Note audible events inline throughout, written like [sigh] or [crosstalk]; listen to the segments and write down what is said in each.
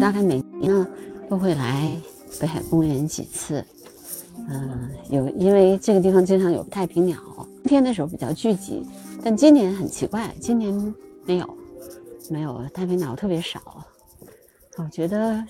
大概每年呢都会来北海公园几次。嗯，有因为这个地方经常有太平鸟，冬天的时候比较聚集，但今年很奇怪，今年没有，没有太平鸟特别少。我觉得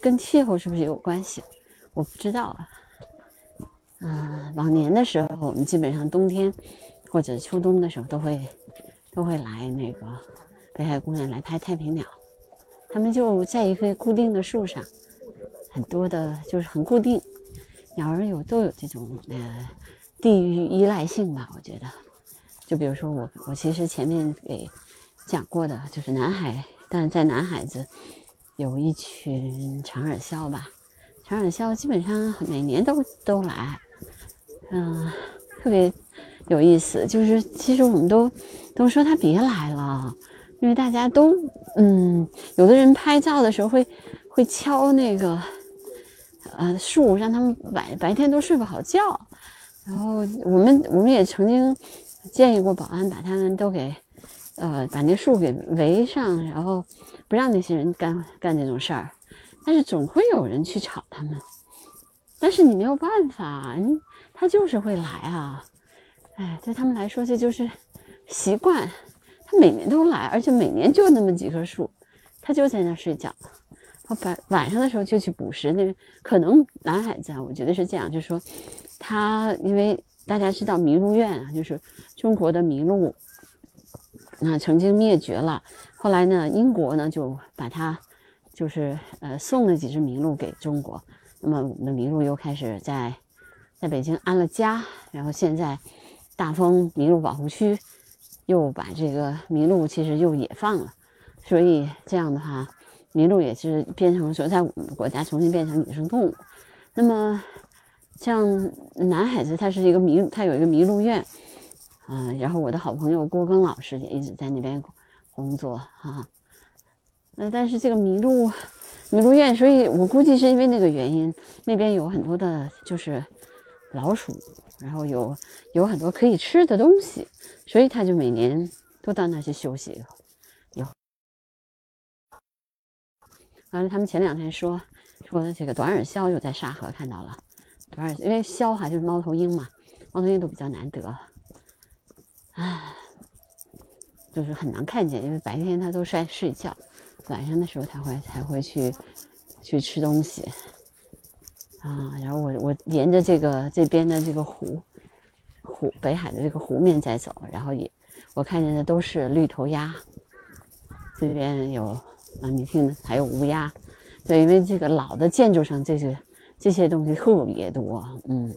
跟气候是不是有关系？我不知道啊。嗯，往年的时候，我们基本上冬天或者秋冬的时候都会都会来那个北海公园来拍太平鸟。他们就在一棵固定的树上，很多的，就是很固定。鸟儿有都有这种呃地域依赖性吧？我觉得，就比如说我我其实前面给讲过的，就是南海，但是在南海子有一群长耳鸮吧。长耳鸮基本上每年都都来，嗯，特别有意思。就是其实我们都都说它别来了。因为大家都，嗯，有的人拍照的时候会会敲那个，呃，树，让他们白白天都睡不好觉。然后我们我们也曾经建议过保安把他们都给，呃，把那树给围上，然后不让那些人干干这种事儿。但是总会有人去吵他们，但是你没有办法，他就是会来啊。哎，对他们来说这就是习惯。他每年都来，而且每年就那么几棵树，他就在那睡觉。他晚晚上的时候就去捕食。那可能南海在，我觉得是这样，就是说，他因为大家知道麋鹿苑啊，就是中国的麋鹿，那曾经灭绝了。后来呢，英国呢就把它，就是呃送了几只麋鹿给中国。那么我们的麋鹿又开始在在北京安了家，然后现在大丰麋鹿保护区。又把这个麋鹿其实又野放了，所以这样的话，麋鹿也是变成说在我们国家重新变成野生动物。那么像南海子，它是一个麋，它有一个麋鹿院，嗯，然后我的好朋友郭庚老师也一直在那边工作哈。那但是这个麋鹿麋鹿院，所以我估计是因为那个原因，那边有很多的就是老鼠。然后有有很多可以吃的东西，所以他就每年都到那去休息。有，完了，他们前两天说说这个短耳鸮又在沙河看到了，短耳因为鸮哈就是猫头鹰嘛，猫头鹰都比较难得，唉，就是很难看见，因为白天它都是在睡觉，晚上的时候才会才会去去吃东西。啊，然后我我沿着这个这边的这个湖湖北海的这个湖面在走，然后也我看见的都是绿头鸭，这边有啊，你听还有乌鸦，对，因为这个老的建筑上这些这些东西特别多，嗯，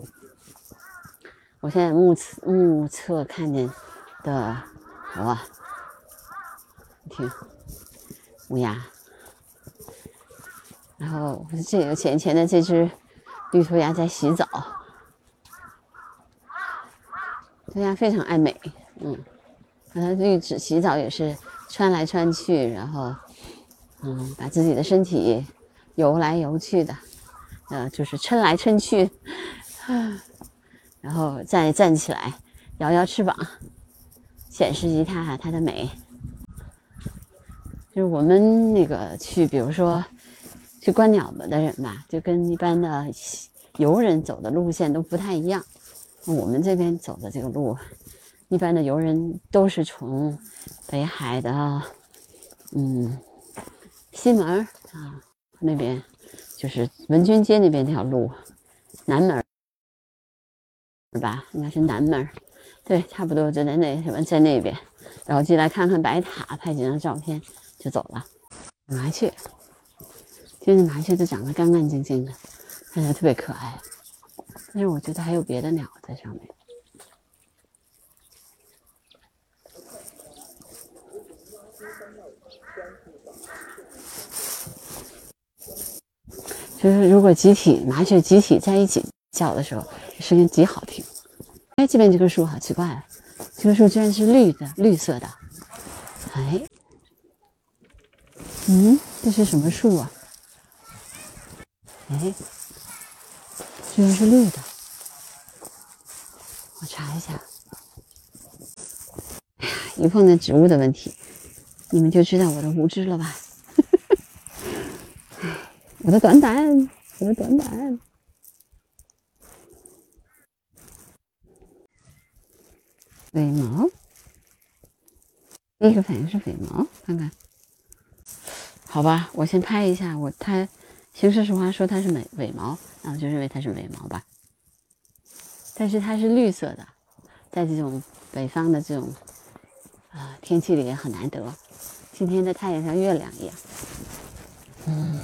我现在目测目测看见的好吧，你听乌鸦，然后这个前前的这只。绿头鸭在洗澡，对鸭非常爱美，嗯，它绿子洗澡也是穿来穿去，然后，嗯，把自己的身体游来游去的，呃，就是抻来抻去，然后再站起来，摇摇翅膀，显示一下它的美。就是我们那个去，比如说。去观鸟的人吧，就跟一般的游人走的路线都不太一样。我们这边走的这个路，一般的游人都是从北海的，嗯，西门啊那边，就是文君街那边那条路，南门是吧？应该是南门，对，差不多就在那什么在那边，然后进来看看白塔，拍几张照片就走了。麻雀。现在麻雀都长得干干净净的，看起来特别可爱。但是我觉得还有别的鸟在上面。就是如果集体麻雀集体在一起叫的时候，声音极好听。哎，这边这棵树好奇怪啊，这棵树居然是绿的，绿色的。哎，嗯，这是什么树啊？哎，居然是绿的！我查一下。哎呀，一碰见植物的问题，你们就知道我的无知了吧？[laughs] 我的短板，我的短板。尾毛，第一个反应是尾毛，看看，好吧，我先拍一下，我它形式实话说它是尾尾毛，那我就认为它是尾毛吧。但是它是绿色的，在这种北方的这种啊天气里也很难得。今天的太阳像月亮一样，嗯。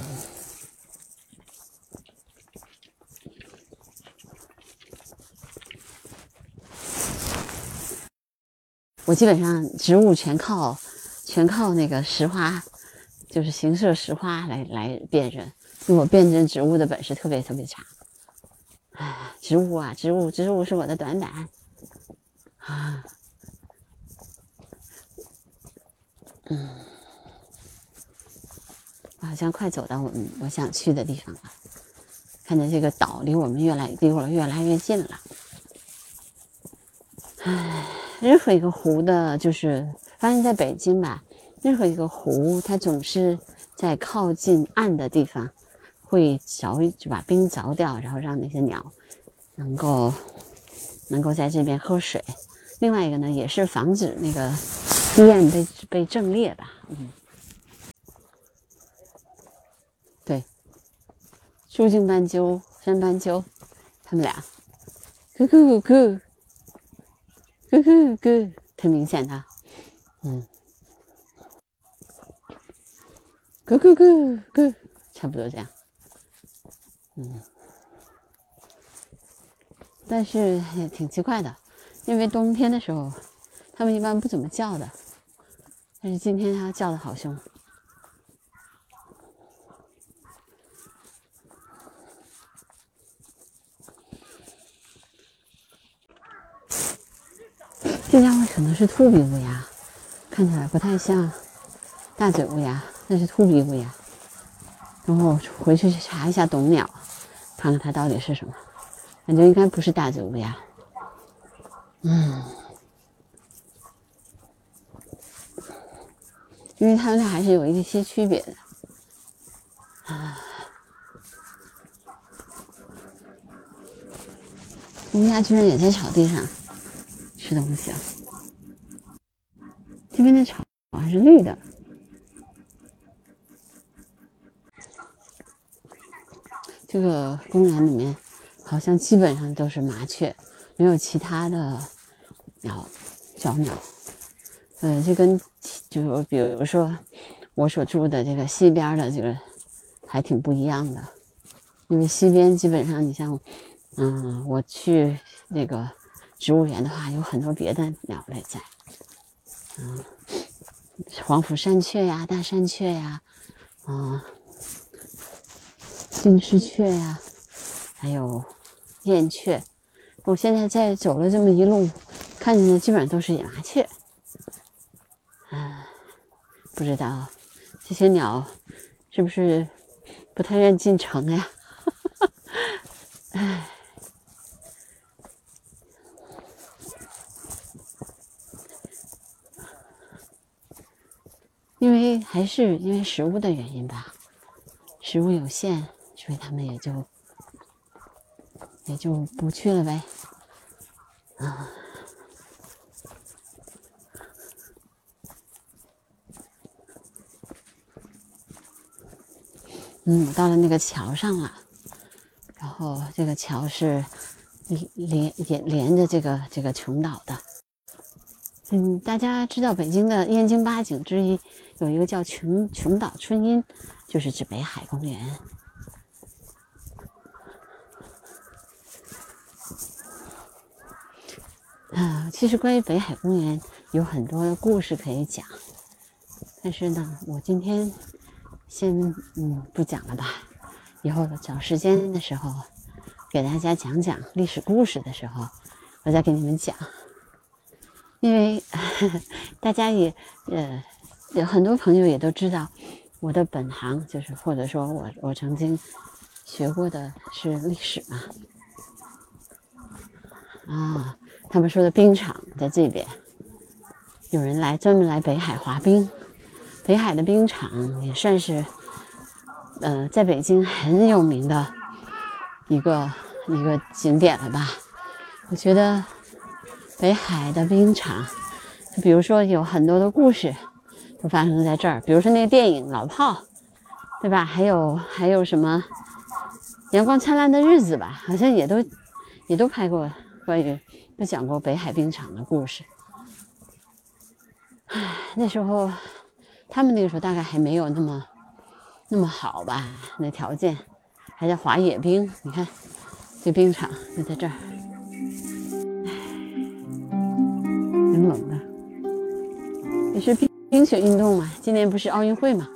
我基本上植物全靠全靠那个石花，就是形色石花来来辨认，我辨认植物的本事特别特别差。哎，植物啊，植物，植物是我的短板啊。嗯，我好像快走到我我想去的地方了，看见这个岛离我们越来离我越来越近了。唉。任何一个湖的，就是发现在北京吧，任何一个湖，它总是在靠近岸的地方，会凿就把冰凿掉，然后让那些鸟能够能够在这边喝水。另外一个呢，也是防止那个堤岸被被震裂吧。嗯，对，树茎斑鸠、山斑鸠，他们俩，咕咕咕。咕咕咕咕，挺明显的，嗯，咕咕咕咕，差不多这样，嗯，但是也挺奇怪的，因为冬天的时候，它们一般不怎么叫的，但是今天它叫的好凶。这家伙可能是秃鼻乌鸦，看起来不太像大嘴乌鸦，那是秃鼻乌鸦。然后回去去查一下懂鸟，看看它到底是什么。感觉应该不是大嘴乌鸦。嗯，因为它们俩还是有一些区别的。啊，乌鸦居然也在草地上。吃东西啊！这边的草还是绿的。这个公园里面好像基本上都是麻雀，没有其他的鸟小鸟。呃，这跟就比如说我所住的这个西边的这个还挺不一样的，因为西边基本上你像，嗯，我去那个。植物园的话，有很多别的鸟类在，嗯，黄腹山雀呀，大山雀呀，啊，金丝雀呀，还有燕雀。我现在在走了这么一路，看见的基本上都是野麻雀。啊，不知道这些鸟是不是不太愿进城呀？[laughs] 哎。因为还是因为食物的原因吧，食物有限，所以他们也就也就不去了呗。啊，嗯，到了那个桥上了，然后这个桥是连连连着这个这个琼岛的。嗯，大家知道北京的燕京八景之一。有一个叫琼琼岛春阴，就是指北海公园。啊，其实关于北海公园有很多故事可以讲，但是呢，我今天先嗯不讲了吧，以后找时间的时候给大家讲讲历史故事的时候，我再给你们讲，因为 [laughs] 大家也呃。有很多朋友也都知道，我的本行就是，或者说我我曾经学过的是历史嘛。啊，他们说的冰场在这边，有人来专门来北海滑冰，北海的冰场也算是呃，在北京很有名的一个一个景点了吧？我觉得北海的冰场，就比如说有很多的故事都发生在这儿，比如说那个电影《老炮》，对吧？还有还有什么《阳光灿烂的日子》吧？好像也都也都拍过关于他讲过北海冰场的故事。唉，那时候他们那个时候大概还没有那么。那么好吧，那条件还在滑野冰，你看这冰场就在这儿，唉，挺冷的，也是冰冰雪运动嘛。今年不是奥运会嘛，